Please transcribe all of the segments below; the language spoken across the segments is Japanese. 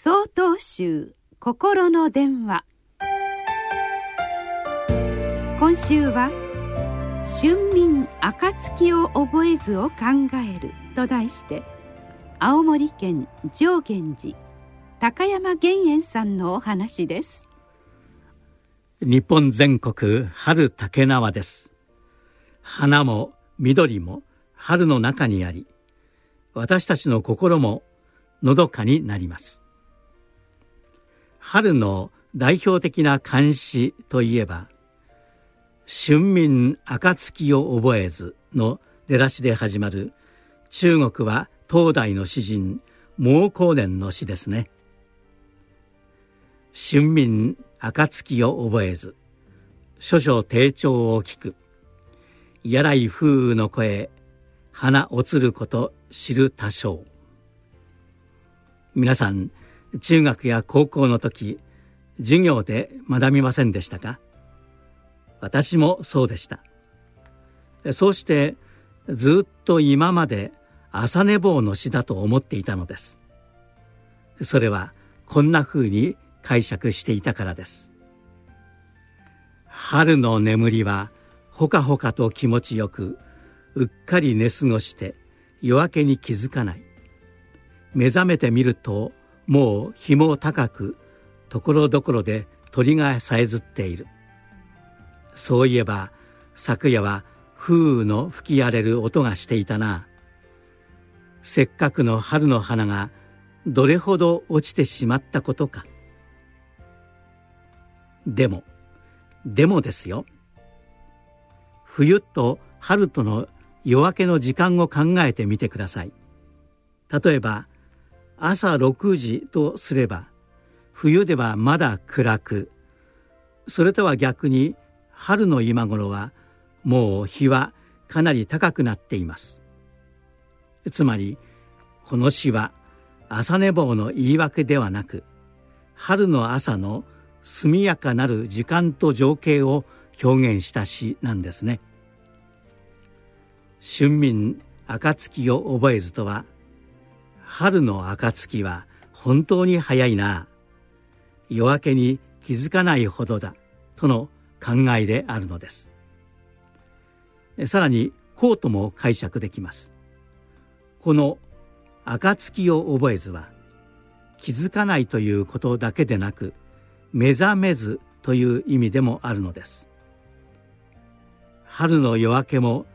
総統集心の電話。今週は「春眠暁を覚えずを考える」と題して青森県上源寺高山玄円さんのお話です。日本全国春竹縄です。花も緑も春の中にあり私たちの心ものどかになります。春の代表的な漢詩といえば「春眠暁を覚えず」の出だしで始まる中国は東大の詩人毛光年の詩ですね。春眠暁を覚えず諸々低調を聞くやらい風雨の声花落つること知る多少皆さん中学や高校の時授業で学びませんでしたか？私もそうでした。そうしてずっと今まで朝寝坊の詩だと思っていたのです。それはこんなふうに解釈していたからです。春の眠りはほかほかと気持ちよくうっかり寝過ごして夜明けに気づかない。目覚めてみるともう日も高くところどころで鳥がさえずっている。そういえば昨夜は風雨の吹き荒れる音がしていたな。せっかくの春の花がどれほど落ちてしまったことか。でもでもですよ。冬と春との夜明けの時間を考えてみてください。例えば朝6時とすれば冬ではまだ暗く。それとは逆に春の今頃はもう日はかなり高くなっています。つまりこの詩は朝寝坊の言い訳ではなく春の朝の速やかなる時間と情景を表現した詩なんですね。春眠暁を覚えずとは春の暁は本当に早いな。夜明けに気づかないほどだとの考えであるのです。さらにこうとも解釈できます。この暁を覚えずは気づかないということだけでなく目覚めずという意味でもあるのです。春の夜明けも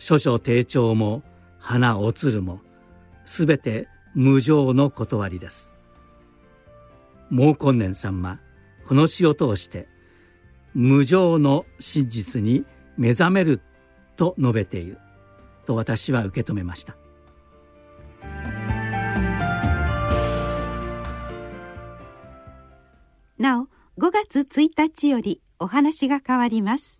諸々低調も花おつるもすべて無常の断りです。毛根年さんはこの詩を通して無常の真実に目覚めると述べていると私は受け止めました。なお5月1日よりお話が変わります。